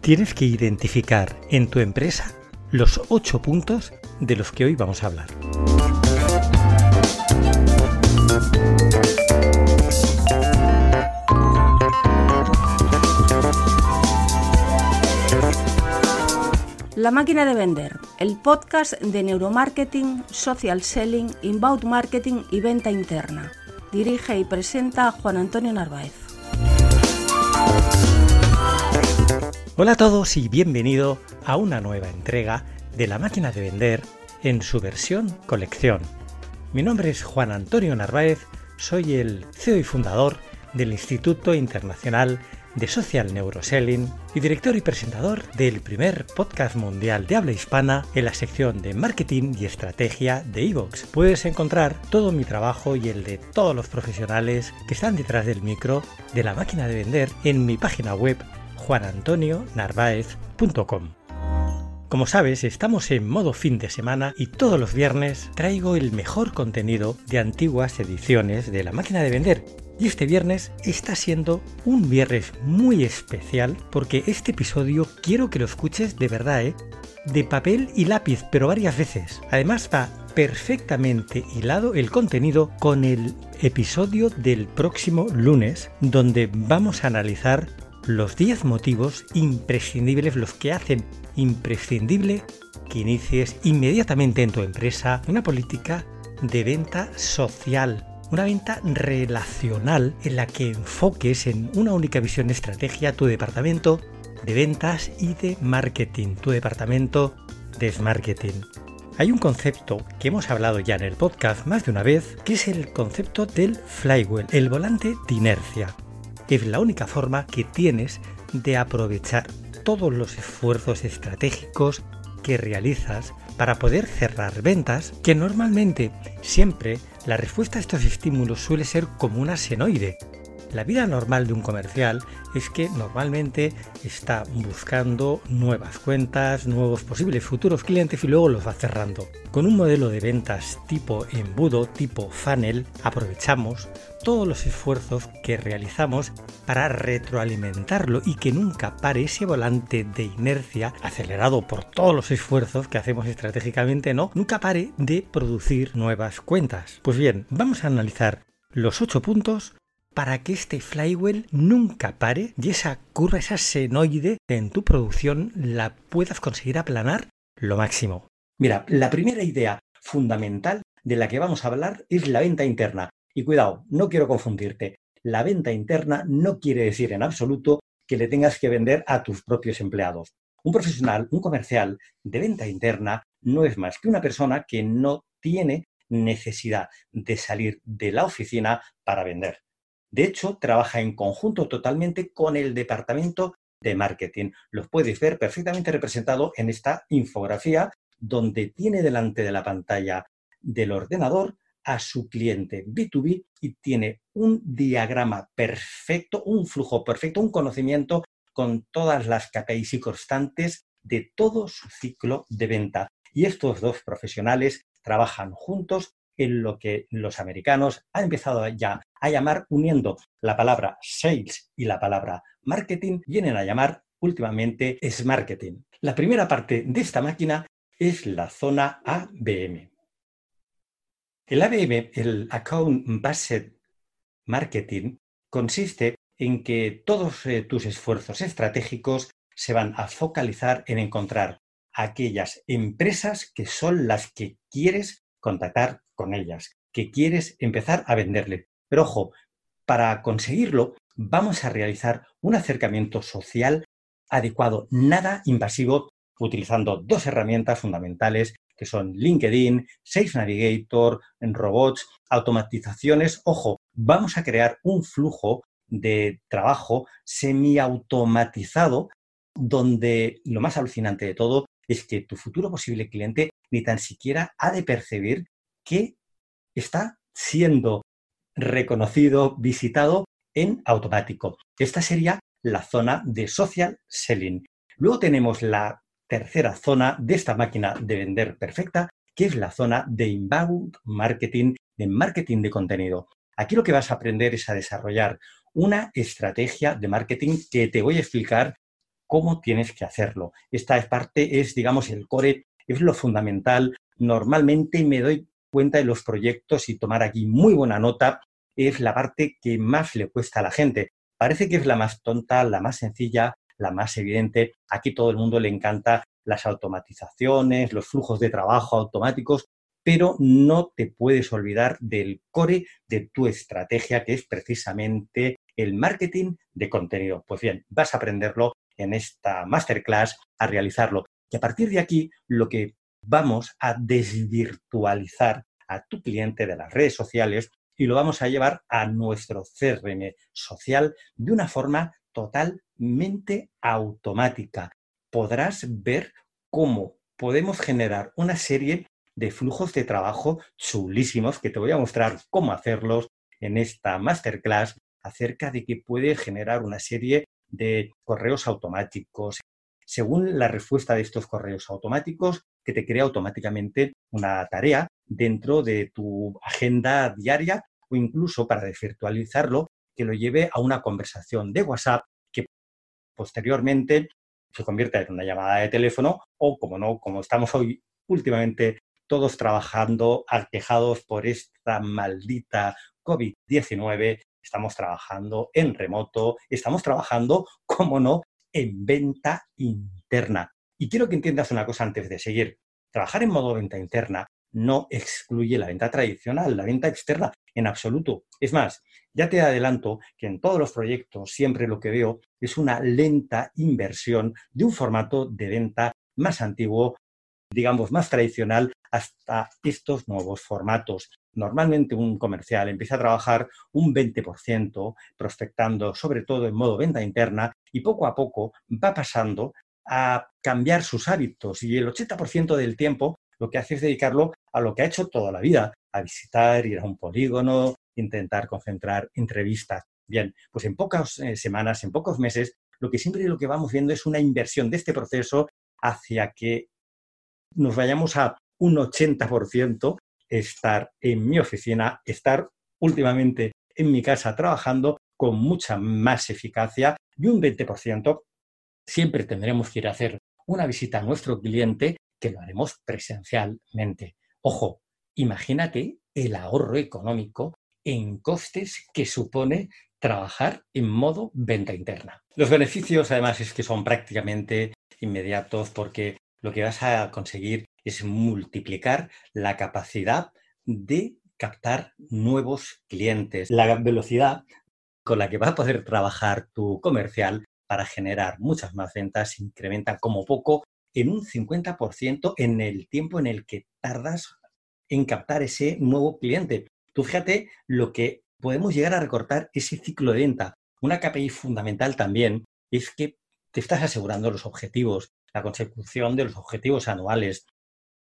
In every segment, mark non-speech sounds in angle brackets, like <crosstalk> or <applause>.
Tienes que identificar en tu empresa los 8 puntos de los que hoy vamos a hablar. La máquina de vender, el podcast de neuromarketing, social selling, inbound marketing y venta interna. Dirige y presenta Juan Antonio Narváez. Hola a todos y bienvenido a una nueva entrega de La máquina de vender en su versión colección. Mi nombre es Juan Antonio Narváez, soy el CEO y fundador del Instituto Internacional de Social Neuroselling y director y presentador del primer podcast mundial de habla hispana en la sección de marketing y estrategia de Evox. Puedes encontrar todo mi trabajo y el de todos los profesionales que están detrás del micro de la máquina de vender en mi página web juanantonionarvaez.com. Como sabes, estamos en modo fin de semana y todos los viernes traigo el mejor contenido de antiguas ediciones de la máquina de vender y este viernes está siendo un viernes muy especial porque este episodio quiero que lo escuches de verdad, ¿eh? De papel y lápiz, pero varias veces. Además está perfectamente hilado el contenido con el episodio del próximo lunes, donde vamos a analizar los 10 motivos imprescindibles, los que hacen imprescindible que inicies inmediatamente en tu empresa una política de venta social una venta relacional en la que enfoques en una única visión estrategia tu departamento de ventas y de marketing, tu departamento de marketing. Hay un concepto que hemos hablado ya en el podcast más de una vez, que es el concepto del flywheel, el volante de inercia. Es la única forma que tienes de aprovechar todos los esfuerzos estratégicos que realizas para poder cerrar ventas que normalmente siempre la respuesta a estos estímulos suele ser como una senoide. La vida normal de un comercial es que normalmente está buscando nuevas cuentas, nuevos posibles futuros clientes y luego los va cerrando. Con un modelo de ventas tipo embudo, tipo funnel, aprovechamos todos los esfuerzos que realizamos para retroalimentarlo y que nunca pare ese volante de inercia acelerado por todos los esfuerzos que hacemos estratégicamente, no, nunca pare de producir nuevas cuentas. Pues bien, vamos a analizar los 8 puntos para que este flywheel nunca pare y esa curva, esa senoide en tu producción la puedas conseguir aplanar lo máximo. Mira, la primera idea fundamental de la que vamos a hablar es la venta interna. Y cuidado, no quiero confundirte. La venta interna no quiere decir en absoluto que le tengas que vender a tus propios empleados. Un profesional, un comercial de venta interna no es más que una persona que no tiene necesidad de salir de la oficina para vender. De hecho, trabaja en conjunto totalmente con el departamento de marketing. Los puedes ver perfectamente representado en esta infografía donde tiene delante de la pantalla del ordenador a su cliente B2B y tiene un diagrama perfecto, un flujo perfecto, un conocimiento con todas las KPIs y constantes de todo su ciclo de venta. Y estos dos profesionales trabajan juntos en lo que los americanos han empezado ya a llamar, uniendo la palabra sales y la palabra marketing, vienen a llamar últimamente es marketing. La primera parte de esta máquina es la zona ABM. El ABM, el Account Based Marketing, consiste en que todos eh, tus esfuerzos estratégicos se van a focalizar en encontrar aquellas empresas que son las que quieres contactar con ellas, que quieres empezar a venderle. Pero ojo, para conseguirlo vamos a realizar un acercamiento social adecuado, nada invasivo, utilizando dos herramientas fundamentales que son LinkedIn, Sales Navigator, robots, automatizaciones. Ojo, vamos a crear un flujo de trabajo semiautomatizado donde lo más alucinante de todo es que tu futuro posible cliente ni tan siquiera ha de percibir que está siendo reconocido, visitado en automático. Esta sería la zona de social selling. Luego tenemos la tercera zona de esta máquina de vender perfecta, que es la zona de inbound marketing, de marketing de contenido. Aquí lo que vas a aprender es a desarrollar una estrategia de marketing que te voy a explicar cómo tienes que hacerlo. Esta parte es, digamos, el core, es lo fundamental. Normalmente me doy cuenta de los proyectos y tomar aquí muy buena nota es la parte que más le cuesta a la gente. Parece que es la más tonta, la más sencilla, la más evidente. Aquí todo el mundo le encanta las automatizaciones, los flujos de trabajo automáticos, pero no te puedes olvidar del core de tu estrategia, que es precisamente el marketing de contenido. Pues bien, vas a aprenderlo en esta masterclass, a realizarlo. Y a partir de aquí, lo que vamos a desvirtualizar a tu cliente de las redes sociales y lo vamos a llevar a nuestro CRM social de una forma totalmente automática. Podrás ver cómo podemos generar una serie de flujos de trabajo chulísimos que te voy a mostrar cómo hacerlos en esta masterclass acerca de que puede generar una serie de correos automáticos. Según la respuesta de estos correos automáticos, que te crea automáticamente una tarea dentro de tu agenda diaria o incluso para desvirtualizarlo, que lo lleve a una conversación de WhatsApp que posteriormente se convierta en una llamada de teléfono o, como no, como estamos hoy últimamente todos trabajando aquejados por esta maldita COVID-19, estamos trabajando en remoto, estamos trabajando, como no, en venta interna. Y quiero que entiendas una cosa antes de seguir. Trabajar en modo venta interna no excluye la venta tradicional, la venta externa, en absoluto. Es más, ya te adelanto que en todos los proyectos siempre lo que veo es una lenta inversión de un formato de venta más antiguo, digamos, más tradicional, hasta estos nuevos formatos. Normalmente un comercial empieza a trabajar un 20% prospectando, sobre todo en modo venta interna, y poco a poco va pasando a cambiar sus hábitos y el 80% del tiempo lo que hace es dedicarlo a lo que ha hecho toda la vida, a visitar, ir a un polígono, intentar concentrar entrevistas. Bien, pues en pocas eh, semanas, en pocos meses, lo que siempre lo que vamos viendo es una inversión de este proceso hacia que nos vayamos a un 80% estar en mi oficina, estar últimamente en mi casa trabajando con mucha más eficacia y un 20% siempre tendremos que ir a hacer una visita a nuestro cliente que lo haremos presencialmente. Ojo, imagínate el ahorro económico en costes que supone trabajar en modo venta interna. Los beneficios además es que son prácticamente inmediatos porque lo que vas a conseguir es multiplicar la capacidad de captar nuevos clientes. La velocidad con la que va a poder trabajar tu comercial para generar muchas más ventas incrementa como poco en un 50% en el tiempo en el que tardas en captar ese nuevo cliente. Tú fíjate lo que podemos llegar a recortar ese ciclo de venta. Una KPI fundamental también es que te estás asegurando los objetivos, la consecución de los objetivos anuales.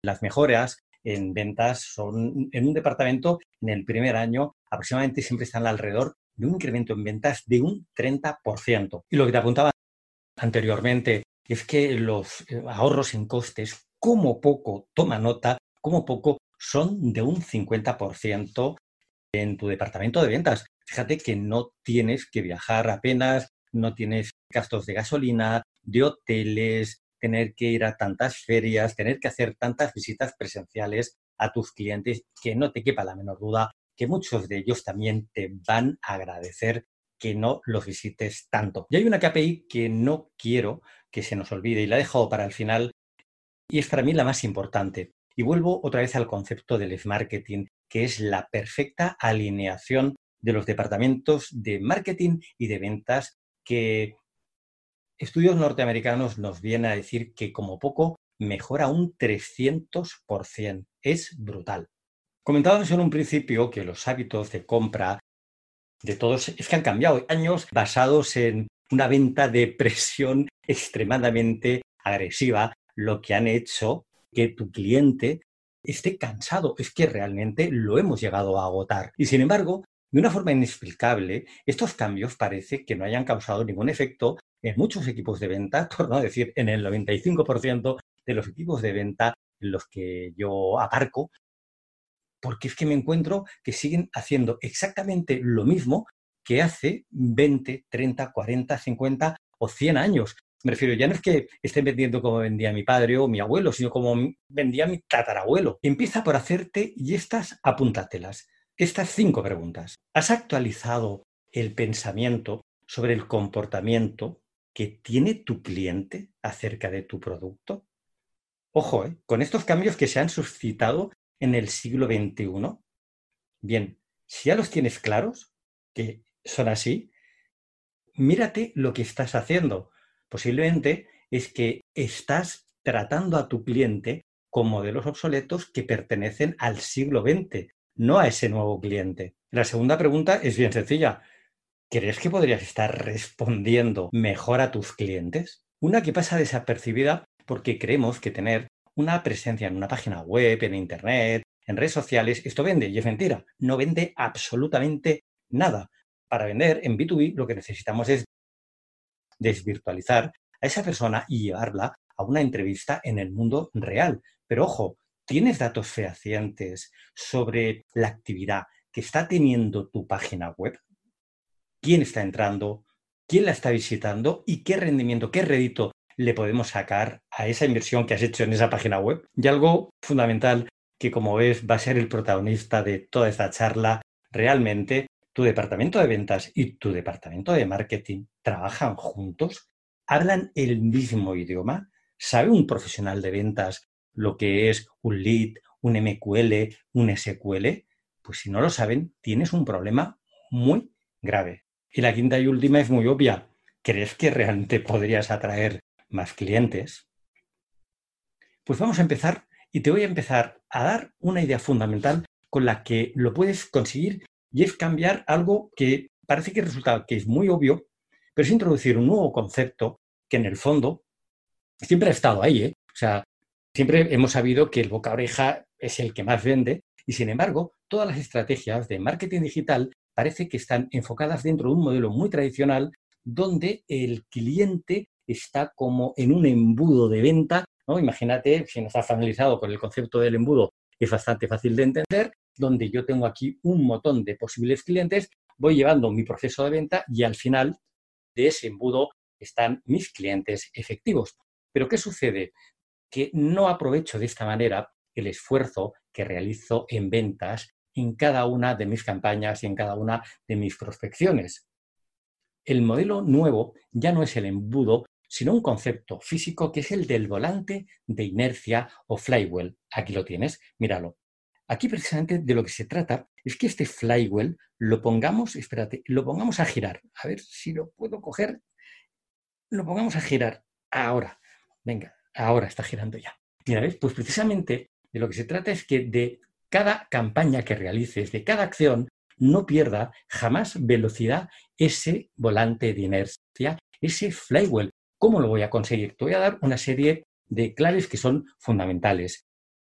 Las mejoras en ventas son en un departamento en el primer año aproximadamente siempre están alrededor de un incremento en ventas de un 30%. Y lo que te apuntaba anteriormente, es que los eh, ahorros en costes, como poco, toma nota, como poco son de un 50% en tu departamento de ventas. Fíjate que no tienes que viajar apenas, no tienes gastos de gasolina, de hoteles, tener que ir a tantas ferias, tener que hacer tantas visitas presenciales a tus clientes, que no te quepa la menor duda que muchos de ellos también te van a agradecer que no los visites tanto. Y hay una KPI que no quiero que se nos olvide y la he dejado para el final y es para mí la más importante. Y vuelvo otra vez al concepto del marketing, que es la perfecta alineación de los departamentos de marketing y de ventas que estudios norteamericanos nos vienen a decir que como poco mejora un 300%. Es brutal. Comentábamos en un principio que los hábitos de compra de todos es que han cambiado años basados en una venta de presión <laughs> extremadamente agresiva, lo que han hecho que tu cliente esté cansado. Es que realmente lo hemos llegado a agotar. Y sin embargo, de una forma inexplicable, estos cambios parece que no hayan causado ningún efecto en muchos equipos de venta, <laughs> por no decir en el 95% de los equipos de venta en los que yo aparco, porque es que me encuentro que siguen haciendo exactamente lo mismo que hace 20, 30, 40, 50 o 100 años. Me refiero, ya no es que estén vendiendo como vendía mi padre o mi abuelo, sino como vendía mi tatarabuelo. Empieza por hacerte y estas apúntatelas. Estas cinco preguntas. ¿Has actualizado el pensamiento sobre el comportamiento que tiene tu cliente acerca de tu producto? Ojo, ¿eh? con estos cambios que se han suscitado en el siglo XXI, bien, si ya los tienes claros, que son así, mírate lo que estás haciendo. Posiblemente es que estás tratando a tu cliente con modelos obsoletos que pertenecen al siglo XX, no a ese nuevo cliente. La segunda pregunta es bien sencilla. ¿Crees que podrías estar respondiendo mejor a tus clientes? Una que pasa desapercibida porque creemos que tener una presencia en una página web, en Internet, en redes sociales, esto vende y es mentira. No vende absolutamente nada. Para vender en B2B lo que necesitamos es desvirtualizar a esa persona y llevarla a una entrevista en el mundo real. Pero ojo, ¿tienes datos fehacientes sobre la actividad que está teniendo tu página web? ¿Quién está entrando? ¿Quién la está visitando? ¿Y qué rendimiento, qué rédito le podemos sacar a esa inversión que has hecho en esa página web? Y algo fundamental que, como ves, va a ser el protagonista de toda esta charla, realmente tu departamento de ventas y tu departamento de marketing trabajan juntos, hablan el mismo idioma, sabe un profesional de ventas lo que es un lead, un MQL, un SQL, pues si no lo saben, tienes un problema muy grave. Y la quinta y última es muy obvia. ¿Crees que realmente podrías atraer más clientes? Pues vamos a empezar y te voy a empezar a dar una idea fundamental con la que lo puedes conseguir y es cambiar algo que parece que resulta que es muy obvio, pero es introducir un nuevo concepto que en el fondo siempre ha estado ahí. ¿eh? O sea, siempre hemos sabido que el boca oreja es el que más vende y sin embargo, todas las estrategias de marketing digital parece que están enfocadas dentro de un modelo muy tradicional donde el cliente está como en un embudo de venta. ¿no? Imagínate, si no estás familiarizado con el concepto del embudo, es bastante fácil de entender, donde yo tengo aquí un montón de posibles clientes, voy llevando mi proceso de venta y al final de ese embudo están mis clientes efectivos. Pero ¿qué sucede? Que no aprovecho de esta manera el esfuerzo que realizo en ventas en cada una de mis campañas y en cada una de mis prospecciones. El modelo nuevo ya no es el embudo, sino un concepto físico que es el del volante de inercia o flywheel. Aquí lo tienes, míralo. Aquí precisamente de lo que se trata es que este flywheel lo pongamos, espérate, lo pongamos a girar. A ver si lo puedo coger. Lo pongamos a girar ahora. Venga, ahora está girando ya. Mira, ¿ves? Pues precisamente de lo que se trata es que de cada campaña que realices, de cada acción, no pierda jamás velocidad ese volante de inercia, ese flywheel. ¿Cómo lo voy a conseguir? Te voy a dar una serie de claves que son fundamentales.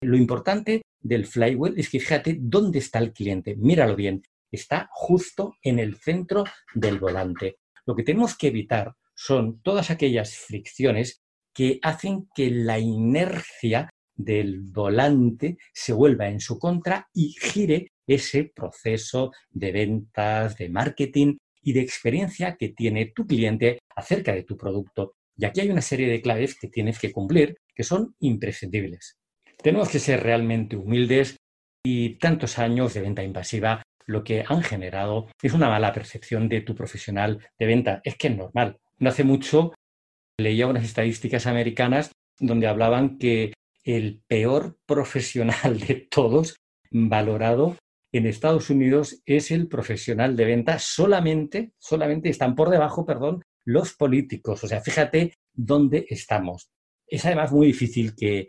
Lo importante del flywheel es que fíjate dónde está el cliente. Míralo bien. Está justo en el centro del volante. Lo que tenemos que evitar son todas aquellas fricciones que hacen que la inercia del volante se vuelva en su contra y gire ese proceso de ventas, de marketing y de experiencia que tiene tu cliente acerca de tu producto. Y aquí hay una serie de claves que tienes que cumplir que son imprescindibles. Tenemos que ser realmente humildes y tantos años de venta invasiva lo que han generado es una mala percepción de tu profesional de venta. Es que es normal. No hace mucho leía unas estadísticas americanas donde hablaban que el peor profesional de todos valorado en Estados Unidos es el profesional de venta. Solamente, solamente están por debajo, perdón, los políticos. O sea, fíjate dónde estamos. Es además muy difícil que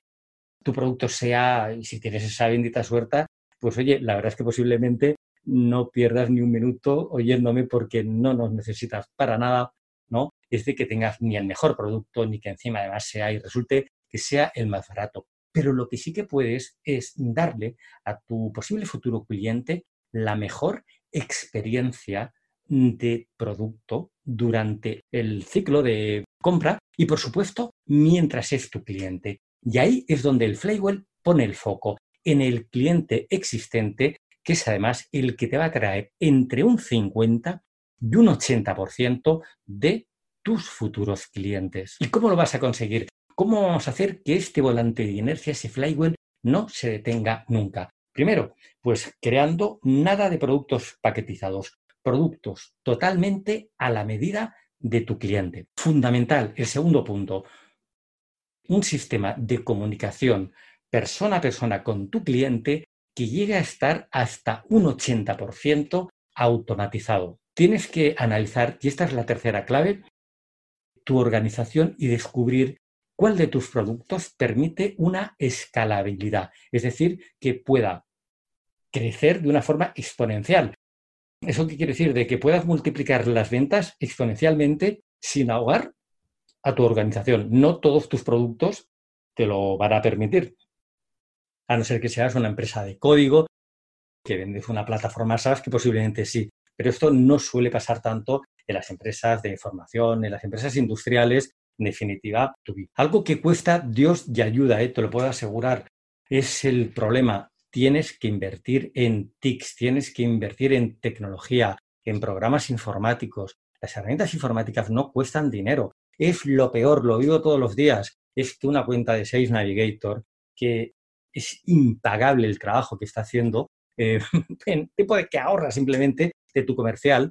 tu producto sea, y si tienes esa bendita suerte, pues oye, la verdad es que posiblemente no pierdas ni un minuto oyéndome porque no nos necesitas para nada, ¿no? es de que tengas ni el mejor producto, ni que encima además sea y resulte que sea el más barato. Pero lo que sí que puedes es darle a tu posible futuro cliente la mejor experiencia de producto durante el ciclo de compra y, por supuesto, mientras es tu cliente. Y ahí es donde el Flywell pone el foco en el cliente existente, que es además el que te va a traer entre un 50 y un 80% de tus futuros clientes. ¿Y cómo lo vas a conseguir? ¿Cómo vamos a hacer que este volante de inercia, ese flywheel, no se detenga nunca? Primero, pues creando nada de productos paquetizados, productos totalmente a la medida de tu cliente. Fundamental, el segundo punto, un sistema de comunicación persona a persona con tu cliente que llegue a estar hasta un 80% automatizado. Tienes que analizar, y esta es la tercera clave, tu organización y descubrir cuál de tus productos permite una escalabilidad, es decir, que pueda crecer de una forma exponencial. ¿Eso qué quiere decir? De que puedas multiplicar las ventas exponencialmente sin ahogar a tu organización. No todos tus productos te lo van a permitir. A no ser que seas una empresa de código, que vendes una plataforma SaaS, que posiblemente sí. Pero esto no suele pasar tanto en las empresas de formación, en las empresas industriales, en definitiva, Algo que cuesta Dios y ayuda, ¿eh? te lo puedo asegurar. Es el problema tienes que invertir en TICs, tienes que invertir en tecnología, en programas informáticos. Las herramientas informáticas no cuestan dinero. Es lo peor, lo vivo todos los días. Es que una cuenta de Sales Navigator, que es impagable el trabajo que está haciendo, eh, <laughs> en tipo de que ahorra simplemente de tu comercial,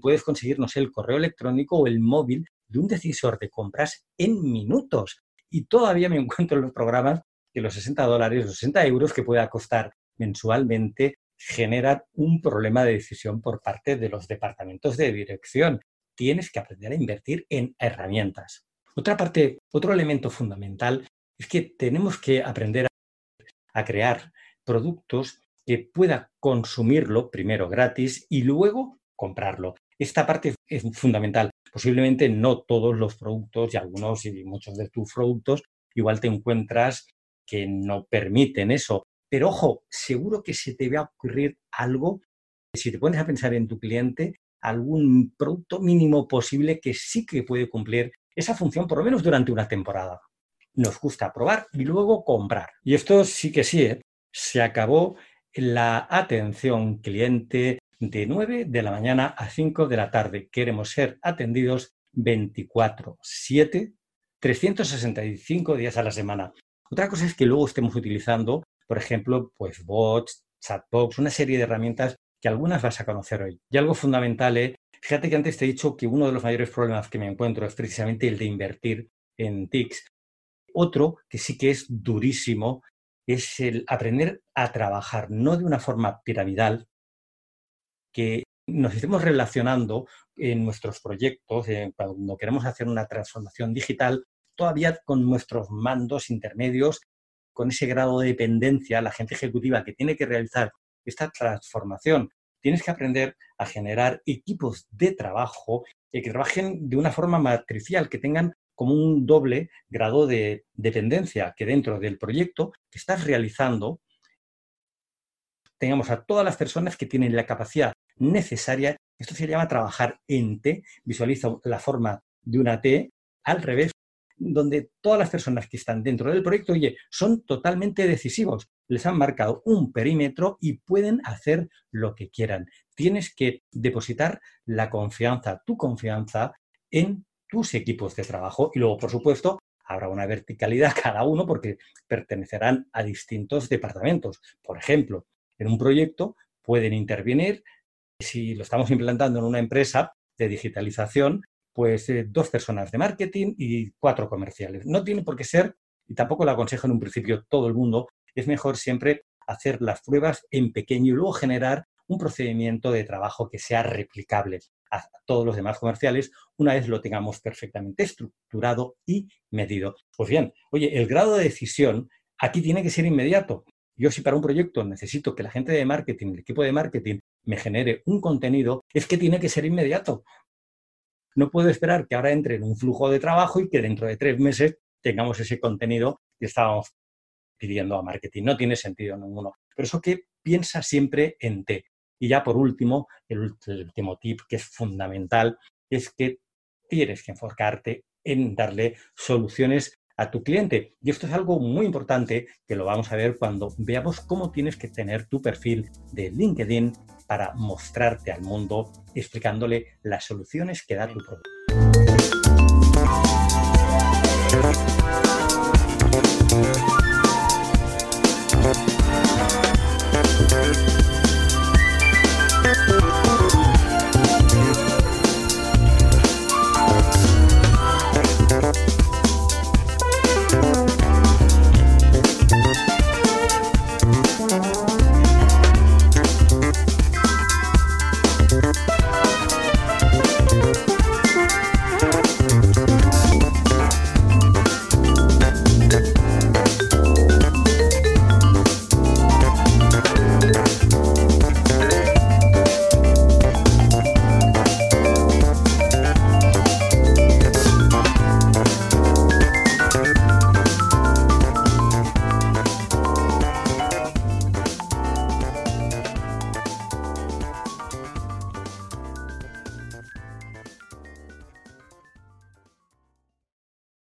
puedes conseguir, no sé, el correo electrónico o el móvil de un decisor de compras en minutos. Y todavía me encuentro en los programas que los 60 dólares, los 60 euros que pueda costar mensualmente generan un problema de decisión por parte de los departamentos de dirección. Tienes que aprender a invertir en herramientas. Otra parte, otro elemento fundamental es que tenemos que aprender a, crear productos que pueda consumirlo primero gratis y luego comprarlo. Esta parte es fundamental. Posiblemente no todos los productos y algunos y muchos de tus productos igual te encuentras que no permiten eso. Pero ojo, seguro que se te va a ocurrir algo, si te pones a pensar en tu cliente, algún producto mínimo posible que sí que puede cumplir esa función, por lo menos durante una temporada. Nos gusta probar y luego comprar. Y esto sí que sí, ¿eh? se acabó la atención cliente de 9 de la mañana a 5 de la tarde. Queremos ser atendidos 24/7, 365 días a la semana. Otra cosa es que luego estemos utilizando, por ejemplo, pues bots, chatbox, una serie de herramientas que algunas vas a conocer hoy. Y algo fundamental es, fíjate que antes te he dicho que uno de los mayores problemas que me encuentro es precisamente el de invertir en TICs. Otro que sí que es durísimo es el aprender a trabajar, no de una forma piramidal, que nos estemos relacionando en nuestros proyectos, cuando queremos hacer una transformación digital, todavía con nuestros mandos intermedios, con ese grado de dependencia, la gente ejecutiva que tiene que realizar esta transformación. Tienes que aprender a generar equipos de trabajo que trabajen de una forma matricial, que tengan como un doble grado de dependencia, que dentro del proyecto que estás realizando tengamos a todas las personas que tienen la capacidad necesaria. Esto se llama trabajar en T. Visualiza la forma de una T al revés donde todas las personas que están dentro del proyecto, oye, son totalmente decisivos. Les han marcado un perímetro y pueden hacer lo que quieran. Tienes que depositar la confianza, tu confianza en tus equipos de trabajo y luego, por supuesto, habrá una verticalidad cada uno porque pertenecerán a distintos departamentos. Por ejemplo, en un proyecto pueden intervenir, si lo estamos implantando en una empresa de digitalización, pues eh, dos personas de marketing y cuatro comerciales. No tiene por qué ser, y tampoco lo aconsejo en un principio todo el mundo, es mejor siempre hacer las pruebas en pequeño y luego generar un procedimiento de trabajo que sea replicable a todos los demás comerciales una vez lo tengamos perfectamente estructurado y medido. Pues bien, oye, el grado de decisión aquí tiene que ser inmediato. Yo si para un proyecto necesito que la gente de marketing, el equipo de marketing, me genere un contenido, es que tiene que ser inmediato, no puedo esperar que ahora entre en un flujo de trabajo y que dentro de tres meses tengamos ese contenido que estábamos pidiendo a marketing. No tiene sentido ninguno. Pero eso que piensa siempre en T. Y ya por último, el último tip que es fundamental es que tienes que enfocarte en darle soluciones a tu cliente. Y esto es algo muy importante que lo vamos a ver cuando veamos cómo tienes que tener tu perfil de LinkedIn para mostrarte al mundo explicándole las soluciones que da tu producto.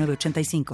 85